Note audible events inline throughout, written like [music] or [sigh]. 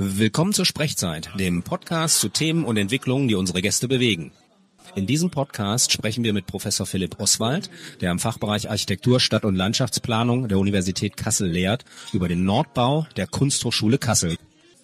Willkommen zur Sprechzeit, dem Podcast zu Themen und Entwicklungen, die unsere Gäste bewegen. In diesem Podcast sprechen wir mit Professor Philipp Oswald, der am Fachbereich Architektur, Stadt- und Landschaftsplanung der Universität Kassel lehrt, über den Nordbau der Kunsthochschule Kassel.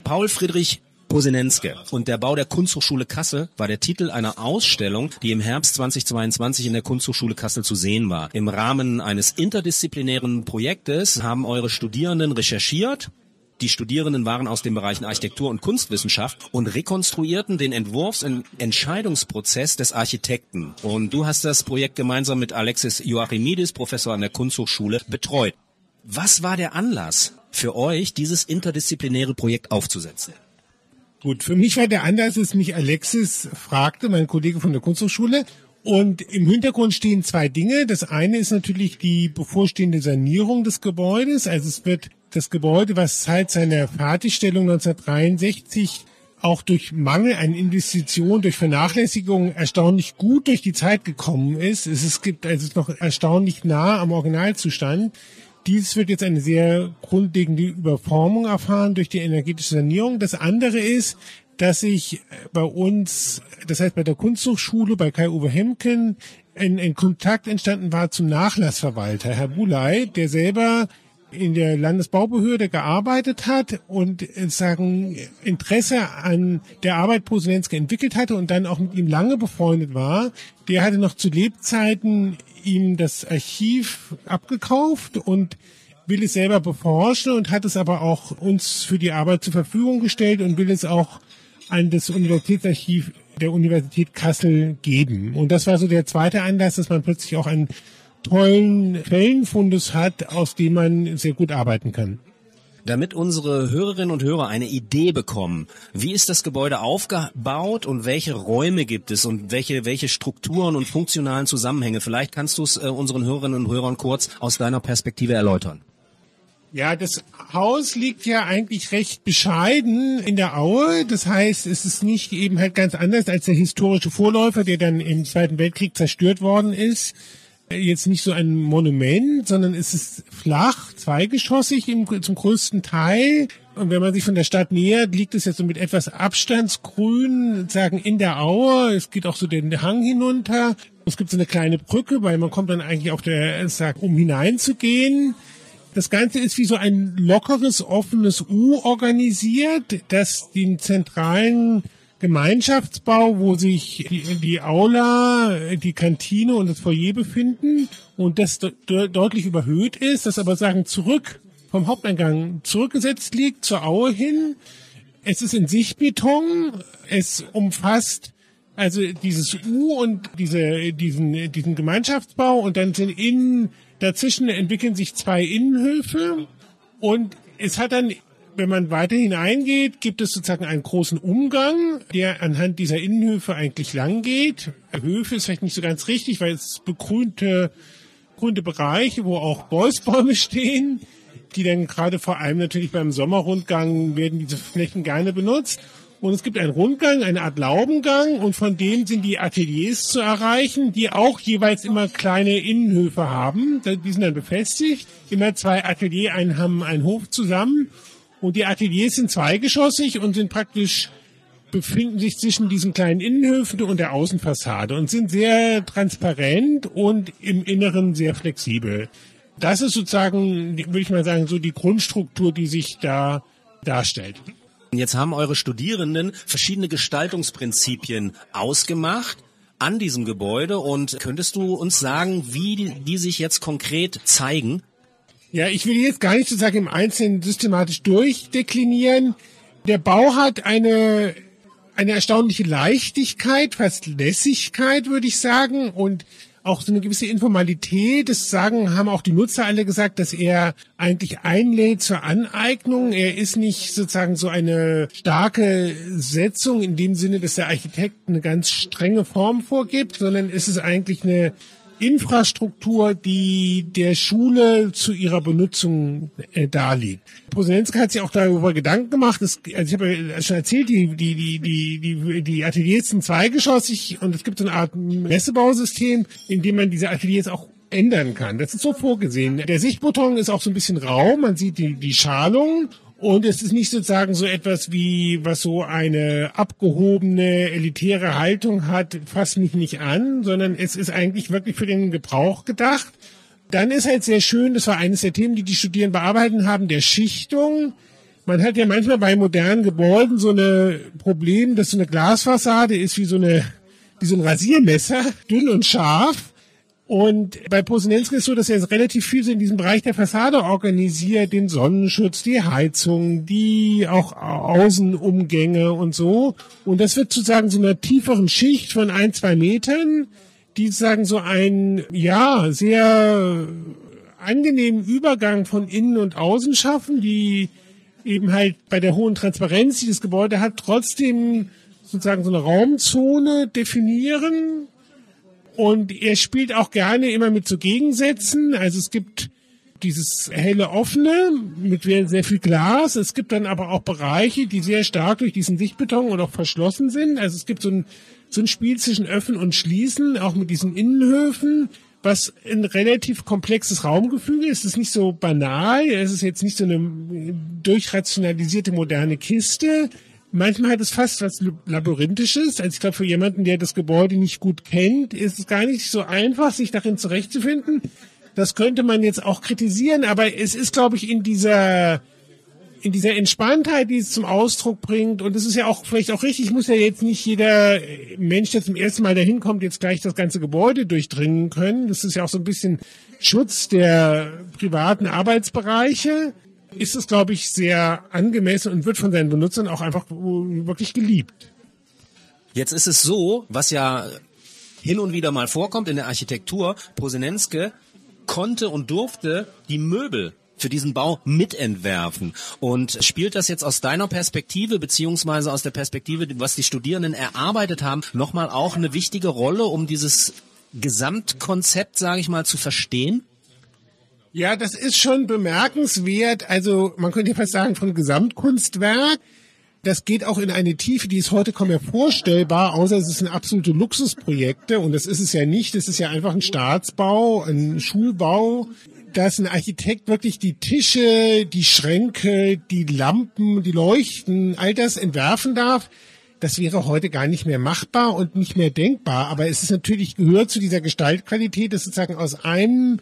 Paul Friedrich Posenenske und der Bau der Kunsthochschule Kassel war der Titel einer Ausstellung, die im Herbst 2022 in der Kunsthochschule Kassel zu sehen war. Im Rahmen eines interdisziplinären Projektes haben eure Studierenden recherchiert die Studierenden waren aus den Bereichen Architektur und Kunstwissenschaft und rekonstruierten den Entwurfs- und Entscheidungsprozess des Architekten. Und du hast das Projekt gemeinsam mit Alexis Joachimidis, Professor an der Kunsthochschule, betreut. Was war der Anlass für euch, dieses interdisziplinäre Projekt aufzusetzen? Gut, für mich war der Anlass, dass mich Alexis fragte, mein Kollege von der Kunsthochschule, und im Hintergrund stehen zwei Dinge. Das eine ist natürlich die bevorstehende Sanierung des Gebäudes. Also es wird das Gebäude, was seit seiner Fertigstellung 1963 auch durch Mangel an Investitionen, durch Vernachlässigung erstaunlich gut durch die Zeit gekommen ist. Es gibt also noch erstaunlich nah am Originalzustand. Dies wird jetzt eine sehr grundlegende Überformung erfahren durch die energetische Sanierung. Das andere ist, dass ich bei uns, das heißt bei der Kunsthochschule, bei Kai-Uwe Hemken, ein, ein Kontakt entstanden war zum Nachlassverwalter, Herr Bulay, der selber in der Landesbaubehörde gearbeitet hat und äh, sagen Interesse an der Arbeit Poselenske entwickelt hatte und dann auch mit ihm lange befreundet war. Der hatte noch zu Lebzeiten ihm das Archiv abgekauft und will es selber beforschen und hat es aber auch uns für die Arbeit zur Verfügung gestellt und will es auch an das Universitätsarchiv der Universität Kassel geben. Und das war so der zweite Anlass, dass man plötzlich auch einen tollen Quellenfundus hat, aus dem man sehr gut arbeiten kann. Damit unsere Hörerinnen und Hörer eine Idee bekommen, wie ist das Gebäude aufgebaut und welche Räume gibt es und welche, welche Strukturen und funktionalen Zusammenhänge, vielleicht kannst du es äh, unseren Hörerinnen und Hörern kurz aus deiner Perspektive erläutern. Ja, das Haus liegt ja eigentlich recht bescheiden in der Aue. Das heißt, es ist nicht eben halt ganz anders als der historische Vorläufer, der dann im Zweiten Weltkrieg zerstört worden ist. Jetzt nicht so ein Monument, sondern es ist flach, zweigeschossig im, zum größten Teil. Und wenn man sich von der Stadt nähert, liegt es jetzt so mit etwas Abstandsgrün, sagen in der Aue. Es geht auch so den Hang hinunter. Es gibt so eine kleine Brücke, weil man kommt dann eigentlich auf der, sag, um hineinzugehen. Das Ganze ist wie so ein lockeres, offenes U organisiert, das den zentralen Gemeinschaftsbau, wo sich die, die Aula, die Kantine und das Foyer befinden und das de deutlich überhöht ist, das aber sagen zurück vom Haupteingang zurückgesetzt liegt zur Aue hin. Es ist in Sichtbeton, es umfasst also dieses U und diese, diesen, diesen Gemeinschaftsbau und dann sind innen Dazwischen entwickeln sich zwei Innenhöfe und es hat dann, wenn man weiter hineingeht, gibt es sozusagen einen großen Umgang, der anhand dieser Innenhöfe eigentlich lang geht. Höfe ist vielleicht nicht so ganz richtig, weil es begrünte, begrünte Bereiche, wo auch Bolzbäume [laughs] stehen, die dann gerade vor allem natürlich beim Sommerrundgang werden diese Flächen gerne benutzt. Und es gibt einen Rundgang, eine Art Laubengang und von dem sind die Ateliers zu erreichen, die auch jeweils immer kleine Innenhöfe haben. Die sind dann befestigt. Immer zwei Atelier einen haben einen Hof zusammen. Und die Ateliers sind zweigeschossig und sind praktisch befinden sich zwischen diesen kleinen Innenhöfen und der Außenfassade und sind sehr transparent und im Inneren sehr flexibel. Das ist sozusagen, würde ich mal sagen, so die Grundstruktur, die sich da darstellt. Jetzt haben eure Studierenden verschiedene Gestaltungsprinzipien ausgemacht an diesem Gebäude und könntest du uns sagen, wie die, sich jetzt konkret zeigen? Ja, ich will jetzt gar nicht sozusagen im Einzelnen systematisch durchdeklinieren. Der Bau hat eine, eine erstaunliche Leichtigkeit, fast Lässigkeit, würde ich sagen, und auch so eine gewisse Informalität. Das sagen, haben auch die Nutzer alle gesagt, dass er eigentlich einlädt zur Aneignung. Er ist nicht sozusagen so eine starke Setzung in dem Sinne, dass der Architekt eine ganz strenge Form vorgibt, sondern es ist eigentlich eine Infrastruktur, die der Schule zu ihrer Benutzung äh, darlegt. Posenenska hat sich auch darüber Gedanken gemacht. Das, also ich habe ja schon erzählt, die, die, die, die, die, die Ateliers sind zweigeschossig und es gibt so eine Art Messebausystem, in dem man diese Ateliers auch ändern kann. Das ist so vorgesehen. Der Sichtbutton ist auch so ein bisschen rau. Man sieht die, die Schalung Und es ist nicht sozusagen so etwas wie, was so eine abgehobene, elitäre Haltung hat, fass mich nicht an, sondern es ist eigentlich wirklich für den Gebrauch gedacht. Dann ist halt sehr schön, das war eines der Themen, die die Studierenden bearbeiten haben, der Schichtung. Man hat ja manchmal bei modernen Gebäuden so eine Problem, dass so eine Glasfassade ist wie so eine, wie so ein Rasiermesser, dünn und scharf. Und bei Posenenski ist so, dass er relativ viel so in diesem Bereich der Fassade organisiert, den Sonnenschutz, die Heizung, die auch Außenumgänge und so. Und das wird sozusagen so einer tieferen Schicht von ein, zwei Metern, die sagen so ein, ja, sehr angenehmen Übergang von innen und außen schaffen, die eben halt bei der hohen Transparenz, die das Gebäude hat, trotzdem sozusagen so eine Raumzone definieren, und er spielt auch gerne immer mit so Gegensätzen. Also es gibt dieses helle offene mit sehr viel Glas. Es gibt dann aber auch Bereiche, die sehr stark durch diesen Sichtbeton und auch verschlossen sind. Also es gibt so ein, so ein Spiel zwischen Öffnen und Schließen, auch mit diesen Innenhöfen, was ein relativ komplexes Raumgefüge ist. Es ist nicht so banal. Es ist jetzt nicht so eine durchrationalisierte moderne Kiste. Manchmal hat es fast was Labyrinthisches. Also ich glaube, für jemanden, der das Gebäude nicht gut kennt, ist es gar nicht so einfach, sich darin zurechtzufinden. Das könnte man jetzt auch kritisieren, aber es ist, glaube ich, in dieser in dieser Entspanntheit, die es zum Ausdruck bringt, und es ist ja auch vielleicht auch richtig, muss ja jetzt nicht jeder Mensch, der zum ersten Mal dahin kommt, jetzt gleich das ganze Gebäude durchdringen können. Das ist ja auch so ein bisschen Schutz der privaten Arbeitsbereiche ist es, glaube ich, sehr angemessen und wird von seinen Benutzern auch einfach wirklich geliebt. Jetzt ist es so, was ja hin und wieder mal vorkommt in der Architektur, Posenenske konnte und durfte die Möbel für diesen Bau mitentwerfen. Und spielt das jetzt aus deiner Perspektive, beziehungsweise aus der Perspektive, was die Studierenden erarbeitet haben, nochmal auch eine wichtige Rolle, um dieses Gesamtkonzept, sage ich mal, zu verstehen? Ja, das ist schon bemerkenswert. Also man könnte fast sagen von Gesamtkunstwerk. Das geht auch in eine Tiefe, die ist heute kaum mehr vorstellbar, außer es sind absolute Luxusprojekte. Und das ist es ja nicht. Das ist ja einfach ein Staatsbau, ein Schulbau, dass ein Architekt wirklich die Tische, die Schränke, die Lampen, die Leuchten, all das entwerfen darf. Das wäre heute gar nicht mehr machbar und nicht mehr denkbar. Aber es ist natürlich gehört zu dieser Gestaltqualität, dass sozusagen aus einem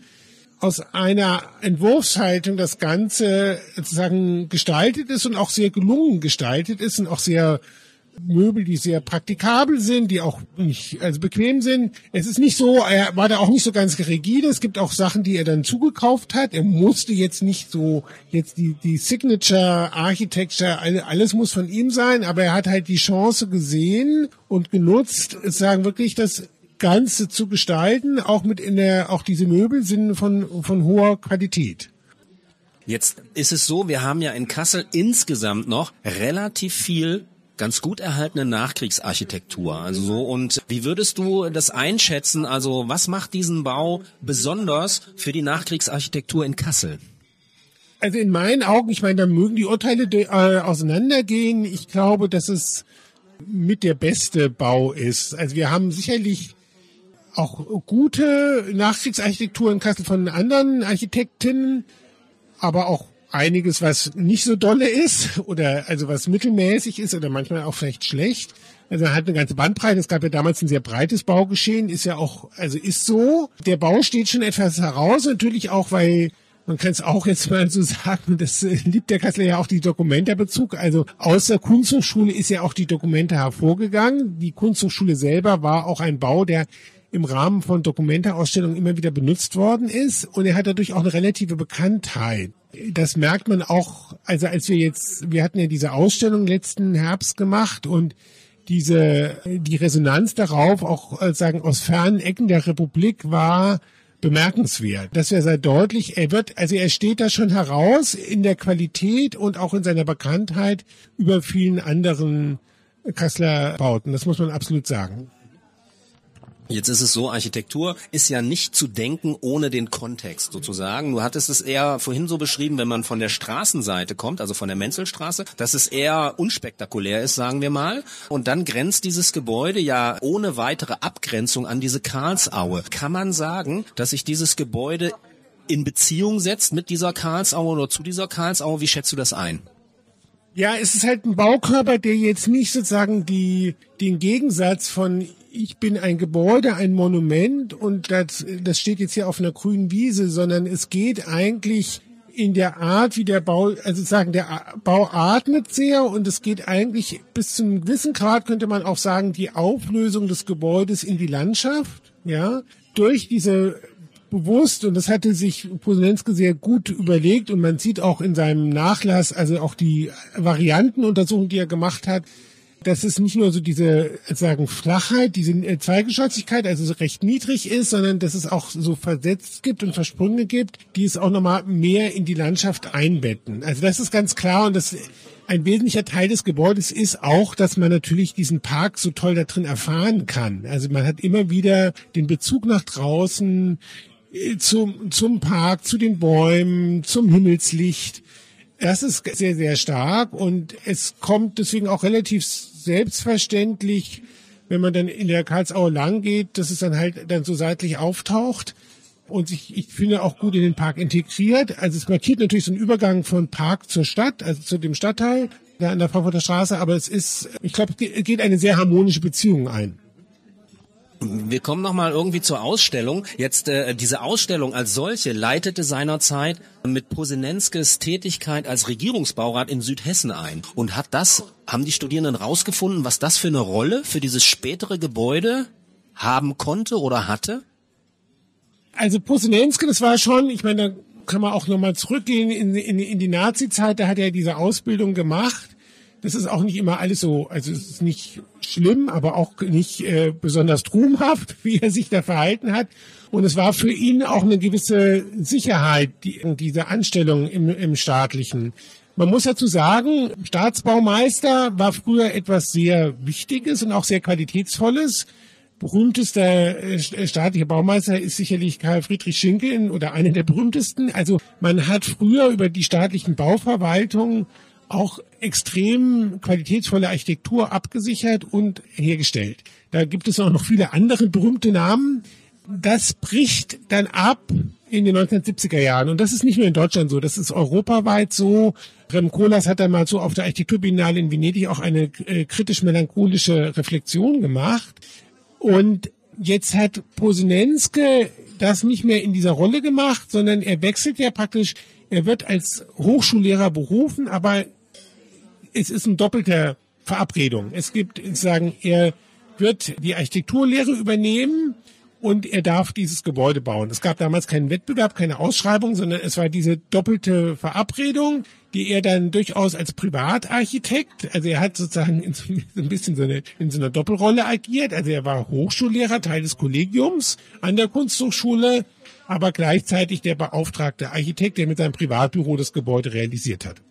aus einer Entwurfshaltung das Ganze sozusagen gestaltet ist und auch sehr gelungen gestaltet ist und auch sehr Möbel, die sehr praktikabel sind, die auch nicht, also bequem sind. Es ist nicht so, er war da auch nicht so ganz rigide. Es gibt auch Sachen, die er dann zugekauft hat. Er musste jetzt nicht so, jetzt die, die Signature Architecture, alles muss von ihm sein, aber er hat halt die Chance gesehen und genutzt, sagen wirklich, dass Ganze zu gestalten, auch mit in der, auch diese Möbel sind von, von hoher Qualität. Jetzt ist es so, wir haben ja in Kassel insgesamt noch relativ viel ganz gut erhaltene Nachkriegsarchitektur. Also so und wie würdest du das einschätzen? Also was macht diesen Bau besonders für die Nachkriegsarchitektur in Kassel? Also in meinen Augen, ich meine, da mögen die Urteile äh, auseinandergehen. Ich glaube, dass es mit der beste Bau ist. Also wir haben sicherlich auch gute Nachkriegsarchitektur in Kassel von anderen Architekten, aber auch einiges, was nicht so dolle ist oder also was mittelmäßig ist oder manchmal auch vielleicht schlecht. Also hat eine ganze Bandbreite. Es gab ja damals ein sehr breites Baugeschehen, ist ja auch, also ist so. Der Bau steht schon etwas heraus, natürlich auch, weil man kann es auch jetzt mal so [laughs] sagen, das liebt der Kassler ja auch die Dokumenterbezug. Also aus der Kunsthochschule ist ja auch die Dokumente hervorgegangen. Die Kunsthochschule selber war auch ein Bau, der im Rahmen von Dokumenteausstellungen immer wieder benutzt worden ist und er hat dadurch auch eine relative Bekanntheit. Das merkt man auch, also als wir jetzt, wir hatten ja diese Ausstellung letzten Herbst gemacht und diese, die Resonanz darauf, auch äh, sagen aus fernen Ecken der Republik war bemerkenswert. Das wäre sehr deutlich. Er wird, also er steht da schon heraus in der Qualität und auch in seiner Bekanntheit über vielen anderen Kasseler Bauten. Das muss man absolut sagen. Jetzt ist es so, Architektur ist ja nicht zu denken ohne den Kontext sozusagen. Du hattest es eher vorhin so beschrieben, wenn man von der Straßenseite kommt, also von der Menzelstraße, dass es eher unspektakulär ist, sagen wir mal. Und dann grenzt dieses Gebäude ja ohne weitere Abgrenzung an diese Karlsaue. Kann man sagen, dass sich dieses Gebäude in Beziehung setzt mit dieser Karlsaue oder zu dieser Karlsaue? Wie schätzt du das ein? Ja, es ist halt ein Baukörper, der jetzt nicht sozusagen die, den Gegensatz von ich bin ein Gebäude, ein Monument und das, das steht jetzt hier auf einer grünen Wiese, sondern es geht eigentlich in der Art, wie der Bau, also sagen, der Bau atmet sehr und es geht eigentlich bis zu einem gewissen Grad, könnte man auch sagen, die Auflösung des Gebäudes in die Landschaft, ja, durch diese bewusst und das hatte sich Posenenske sehr gut überlegt und man sieht auch in seinem Nachlass, also auch die Variantenuntersuchung, die er gemacht hat, dass es nicht nur so diese sagen Flachheit, diese äh, Zweigeschossigkeit, also recht niedrig ist, sondern dass es auch so versetzt gibt und Versprünge gibt, die es auch nochmal mehr in die Landschaft einbetten. Also das ist ganz klar und das ein wesentlicher Teil des Gebäudes ist auch, dass man natürlich diesen Park so toll da drin erfahren kann. Also man hat immer wieder den Bezug nach draußen, äh, zum, zum Park, zu den Bäumen, zum Himmelslicht. Das ist sehr, sehr stark und es kommt deswegen auch relativ selbstverständlich, wenn man dann in der Karlsauer lang geht, dass es dann halt dann so seitlich auftaucht und sich, ich finde, auch gut in den Park integriert. Also es markiert natürlich so einen Übergang von Park zur Stadt, also zu dem Stadtteil da an der Frankfurter Straße, aber es ist, ich glaube, geht eine sehr harmonische Beziehung ein. Wir kommen noch mal irgendwie zur Ausstellung. Jetzt äh, diese Ausstellung als solche leitete seinerzeit mit Posenenskes Tätigkeit als Regierungsbaurat in Südhessen ein und hat das haben die Studierenden rausgefunden, was das für eine Rolle für dieses spätere Gebäude haben konnte oder hatte? Also Posenenske, das war schon, ich meine, da kann man auch noch mal zurückgehen in, in, in die Nazi-Zeit, da hat er diese Ausbildung gemacht das ist auch nicht immer alles so, also es ist nicht schlimm, aber auch nicht äh, besonders ruhmhaft, [laughs] wie er sich da verhalten hat. Und es war für ihn auch eine gewisse Sicherheit, die, diese Anstellung im, im staatlichen. Man muss dazu sagen, Staatsbaumeister war früher etwas sehr Wichtiges und auch sehr Qualitätsvolles. Berühmtester äh, staatlicher Baumeister ist sicherlich Karl Friedrich Schinkel oder einer der berühmtesten. Also man hat früher über die staatlichen Bauverwaltungen auch extrem qualitätsvolle Architektur abgesichert und hergestellt. Da gibt es auch noch viele andere berühmte Namen. Das bricht dann ab in den 1970er Jahren. Und das ist nicht nur in Deutschland so, das ist europaweit so. Rem Koolhaas hat dann mal so auf der Architekturbiennale in Venedig auch eine äh, kritisch-melancholische Reflexion gemacht. Und jetzt hat Posenenske das nicht mehr in dieser Rolle gemacht, sondern er wechselt ja praktisch, er wird als Hochschullehrer berufen, aber es ist ein doppelter Verabredung. Es gibt sagen, er wird die Architekturlehre übernehmen und er darf dieses Gebäude bauen. Es gab damals keinen Wettbewerb, keine Ausschreibung, sondern es war diese doppelte Verabredung, die er dann durchaus als Privatarchitekt, also er hat sozusagen in so [laughs] ein bisschen so eine, in so einer Doppelrolle agiert. Also er war Hochschullehrer, Teil des Kollegiums an der Kunsthochschule, aber gleichzeitig der beauftragte Architekt, der mit seinem Privatbüro das Gebäude realisiert hat.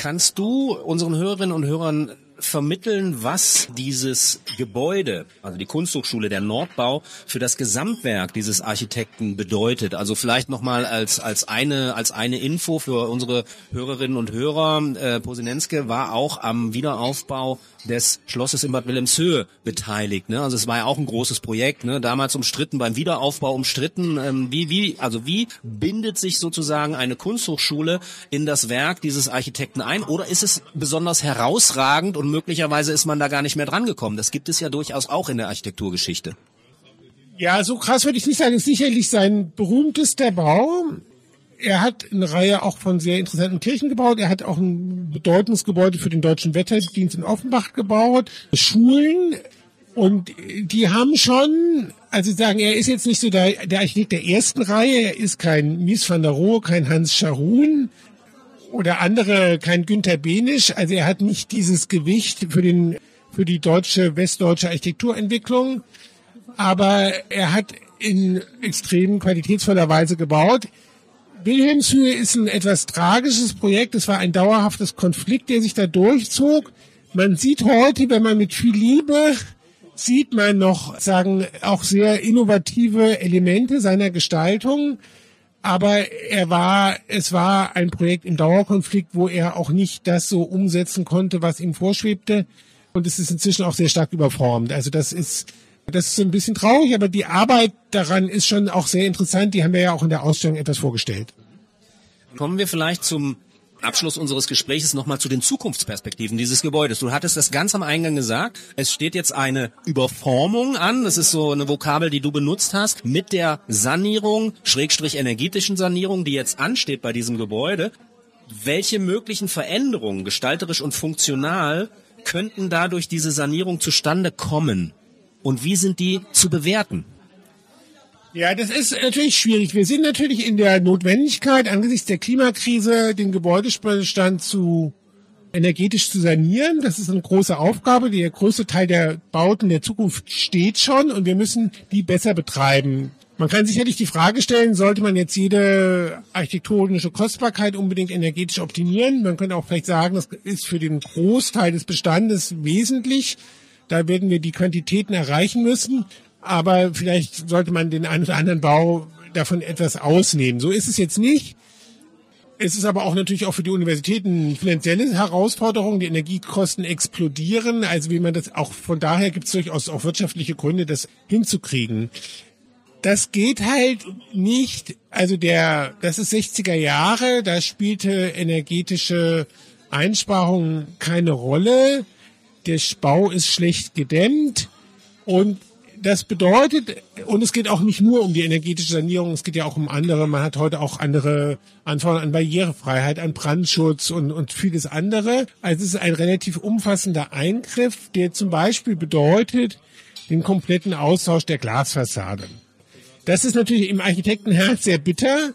Kannst du unseren Hörerinnen und Hörern vermitteln, was dieses Gebäude, also die Kunsthochschule, der Nordbau, für das Gesamtwerk dieses Architekten bedeutet. Also vielleicht nochmal als, als eine, als eine Info für unsere Hörerinnen und Hörer. Äh, Posinenske war auch am Wiederaufbau des Schlosses in Bad Wilhelmshöhe beteiligt. Ne? Also es war ja auch ein großes Projekt, ne? damals umstritten, beim Wiederaufbau umstritten. Ähm, wie, wie, also wie bindet sich sozusagen eine Kunsthochschule in das Werk dieses Architekten ein? Oder ist es besonders herausragend und möglicherweise ist man da gar nicht mehr dran gekommen. Das gibt es ja durchaus auch in der Architekturgeschichte. Ja, so krass würde ich nicht sagen. ist sicherlich sein berühmtester Bau. Er hat eine Reihe auch von sehr interessanten Kirchen gebaut. Er hat auch ein bedeutendes Gebäude für den Deutschen Wetterdienst in Offenbach gebaut. Schulen. Und die haben schon, also sagen, er ist jetzt nicht so der, der Architekt der ersten Reihe. Er ist kein Mies van der Rohe, kein Hans Scharun oder andere, kein Günther Benisch. Also er hat nicht dieses Gewicht für den, für die deutsche, westdeutsche Architekturentwicklung. Aber er hat in extrem qualitätsvoller Weise gebaut. Wilhelmshöhe ist ein etwas tragisches Projekt. Es war ein dauerhaftes Konflikt, der sich da durchzog. Man sieht heute, wenn man mit viel Liebe sieht man noch, sagen, auch sehr innovative Elemente seiner Gestaltung. Aber er war, es war ein Projekt im Dauerkonflikt, wo er auch nicht das so umsetzen konnte, was ihm vorschwebte. Und es ist inzwischen auch sehr stark überformt. Also das ist, das ist ein bisschen traurig, aber die Arbeit daran ist schon auch sehr interessant. Die haben wir ja auch in der Ausstellung etwas vorgestellt. Kommen wir vielleicht zum Abschluss unseres Gesprächs nochmal zu den Zukunftsperspektiven dieses Gebäudes. Du hattest das ganz am Eingang gesagt. Es steht jetzt eine Überformung an. Das ist so eine Vokabel, die du benutzt hast. Mit der Sanierung, Schrägstrich energetischen Sanierung, die jetzt ansteht bei diesem Gebäude. Welche möglichen Veränderungen, gestalterisch und funktional, könnten dadurch diese Sanierung zustande kommen? Und wie sind die zu bewerten? Ja, das ist natürlich schwierig. Wir sind natürlich in der Notwendigkeit, angesichts der Klimakrise den Gebäudebestand zu energetisch zu sanieren. Das ist eine große Aufgabe. Der größte Teil der Bauten der Zukunft steht schon und wir müssen die besser betreiben. Man kann sicherlich die Frage stellen, sollte man jetzt jede architektonische Kostbarkeit unbedingt energetisch optimieren? Man könnte auch vielleicht sagen, das ist für den Großteil des Bestandes wesentlich. Da werden wir die Quantitäten erreichen müssen aber vielleicht sollte man den einen oder anderen Bau davon etwas ausnehmen. So ist es jetzt nicht. Es ist aber auch natürlich auch für die Universitäten finanzielle Herausforderung. Die Energiekosten explodieren. Also wie man das auch von daher gibt es durchaus auch wirtschaftliche Gründe, das hinzukriegen. Das geht halt nicht. Also der, das ist 60er Jahre. Da spielte energetische Einsparung keine Rolle. Der Bau ist schlecht gedämmt und das bedeutet, und es geht auch nicht nur um die energetische Sanierung, es geht ja auch um andere. Man hat heute auch andere Anforderungen an Barrierefreiheit, an Brandschutz und, und vieles andere. Also es ist ein relativ umfassender Eingriff, der zum Beispiel bedeutet den kompletten Austausch der Glasfassade. Das ist natürlich im Architektenherz sehr bitter,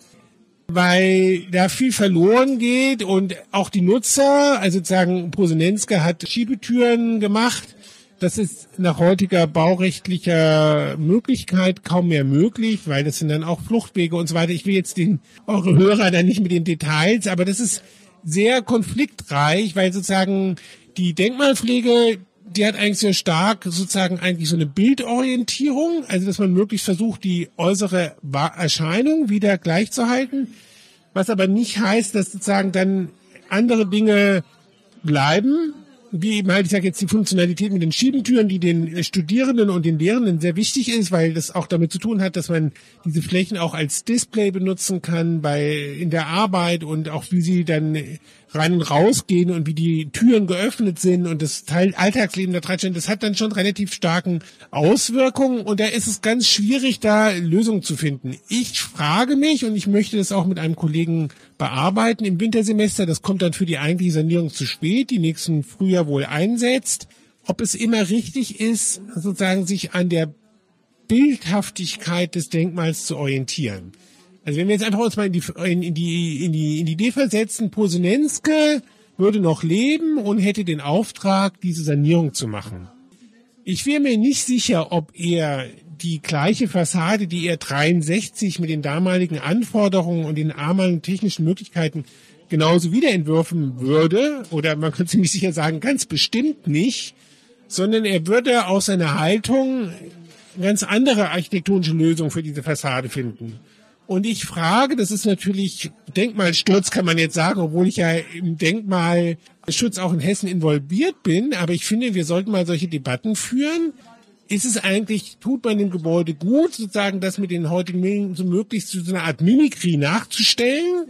weil da viel verloren geht und auch die Nutzer, also sozusagen Posenenske hat Schiebetüren gemacht, das ist nach heutiger baurechtlicher Möglichkeit kaum mehr möglich, weil das sind dann auch Fluchtwege und so weiter. Ich will jetzt den, eure Hörer da nicht mit den Details, aber das ist sehr konfliktreich, weil sozusagen die Denkmalpflege, die hat eigentlich sehr stark sozusagen eigentlich so eine Bildorientierung, also dass man möglichst versucht, die äußere Erscheinung wieder gleichzuhalten, was aber nicht heißt, dass sozusagen dann andere Dinge bleiben, wie eben halt, ich sage jetzt die Funktionalität mit den Schiebentüren, die den Studierenden und den Lehrenden sehr wichtig ist, weil das auch damit zu tun hat, dass man diese Flächen auch als Display benutzen kann bei in der Arbeit und auch wie sie dann rein und rausgehen und wie die Türen geöffnet sind und das Teil Alltagsleben da dran das hat dann schon relativ starken Auswirkungen und da ist es ganz schwierig, da Lösungen zu finden. Ich frage mich und ich möchte das auch mit einem Kollegen bearbeiten im Wintersemester, das kommt dann für die eigentliche Sanierung zu spät, die nächsten Frühjahr wohl einsetzt, ob es immer richtig ist, sozusagen sich an der Bildhaftigkeit des Denkmals zu orientieren. Also wenn wir jetzt einfach uns mal in die, in, in die, in die, in die Idee versetzen, Posenenske würde noch leben und hätte den Auftrag, diese Sanierung zu machen. Ich wäre mir nicht sicher, ob er die gleiche Fassade, die er 63 mit den damaligen Anforderungen und den damaligen technischen Möglichkeiten genauso wiederentwürfen würde, oder man könnte ziemlich sicher sagen, ganz bestimmt nicht, sondern er würde aus seiner Haltung ganz andere architektonische Lösungen für diese Fassade finden. Und ich frage, das ist natürlich Denkmalsturz, kann man jetzt sagen, obwohl ich ja im Denkmalschutz auch in Hessen involviert bin, aber ich finde, wir sollten mal solche Debatten führen. Ist es eigentlich, tut man dem Gebäude gut, sozusagen das mit den heutigen Medien so möglichst zu so einer Art Mimikrie nachzustellen?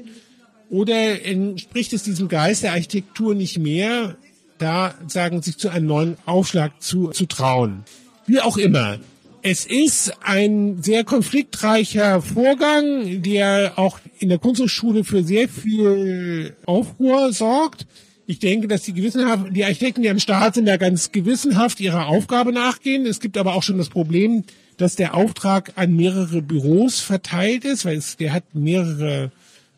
Oder entspricht es diesem Geist der Architektur nicht mehr, da sagen, sich zu einem neuen Aufschlag zu, zu trauen? Wie auch immer. Es ist ein sehr konfliktreicher Vorgang, der auch in der Kunsthochschule für sehr viel Aufruhr sorgt. Ich denke, dass die gewissenhaft, die Architekten, die am Start sind, da ganz gewissenhaft ihrer Aufgabe nachgehen. Es gibt aber auch schon das Problem, dass der Auftrag an mehrere Büros verteilt ist, weil es, der hat mehrere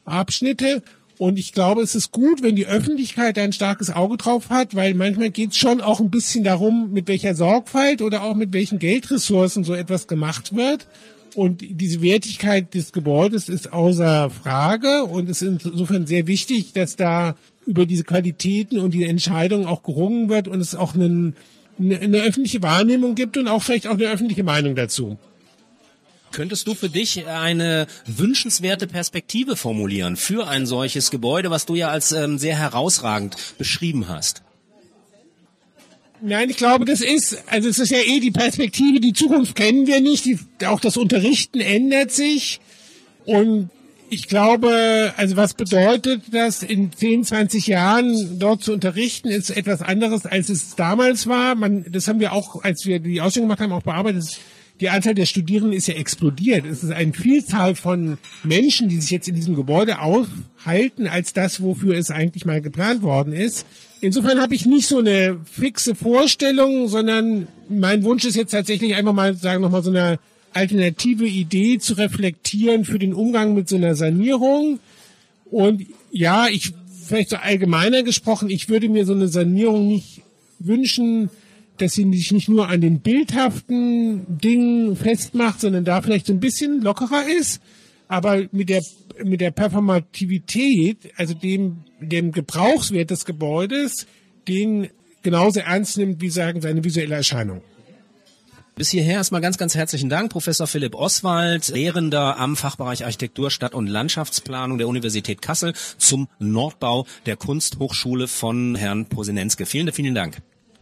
Abschnitte und ich glaube, es ist gut, wenn die Öffentlichkeit ein starkes Auge drauf hat, weil manchmal geht es schon auch ein bisschen darum, mit welcher Sorgfalt oder auch mit welchen Geldressourcen so etwas gemacht wird. Und diese Wertigkeit des Gebäudes ist außer Frage und es ist insofern sehr wichtig, dass da über diese Qualitäten und die Entscheidungen auch gerungen wird und es auch einen, eine, eine öffentliche Wahrnehmung gibt und auch vielleicht auch eine öffentliche Meinung dazu. Könntest du für dich eine wünschenswerte Perspektive formulieren für ein solches Gebäude, was du ja als ähm, sehr herausragend beschrieben hast? Nein, ich glaube, das ist, also es ist ja eh die Perspektive, die Zukunft kennen wir nicht, die, auch das Unterrichten ändert sich und Ich glaube, also was bedeutet das, in 10, 20 Jahren dort zu unterrichten, ist etwas anderes, als es damals war. Man, das haben wir auch, als wir die Ausstellung gemacht haben, auch bearbeitet. Die Anzahl der Studierenden ist ja explodiert. Es ist eine Vielzahl von Menschen, die sich jetzt in diesem Gebäude aufhalten, als das, wofür es eigentlich mal geplant worden ist. Insofern habe ich nicht so eine fixe Vorstellung, sondern mein Wunsch ist jetzt tatsächlich einfach mal, sagen nochmal so eine alternative Idee zu reflektieren für den Umgang mit so einer Sanierung. Und ja, ich, vielleicht so allgemeiner gesprochen, ich würde mir so eine Sanierung nicht wünschen, dass sie sich nicht nur an den bildhaften Dingen festmacht, sondern da vielleicht so ein bisschen lockerer ist, aber mit der, mit der Performativität, also dem, dem Gebrauchswert des Gebäudes, den genauso ernst nimmt, wie sagen, seine visuelle Erscheinung. Bis hierher erstmal ganz, ganz herzlichen Dank, Professor Philipp Oswald, Lehrender am Fachbereich Architektur, Stadt- und Landschaftsplanung der Universität Kassel zum Nordbau der Kunsthochschule von Herrn Posinenske. Vielen, vielen Dank.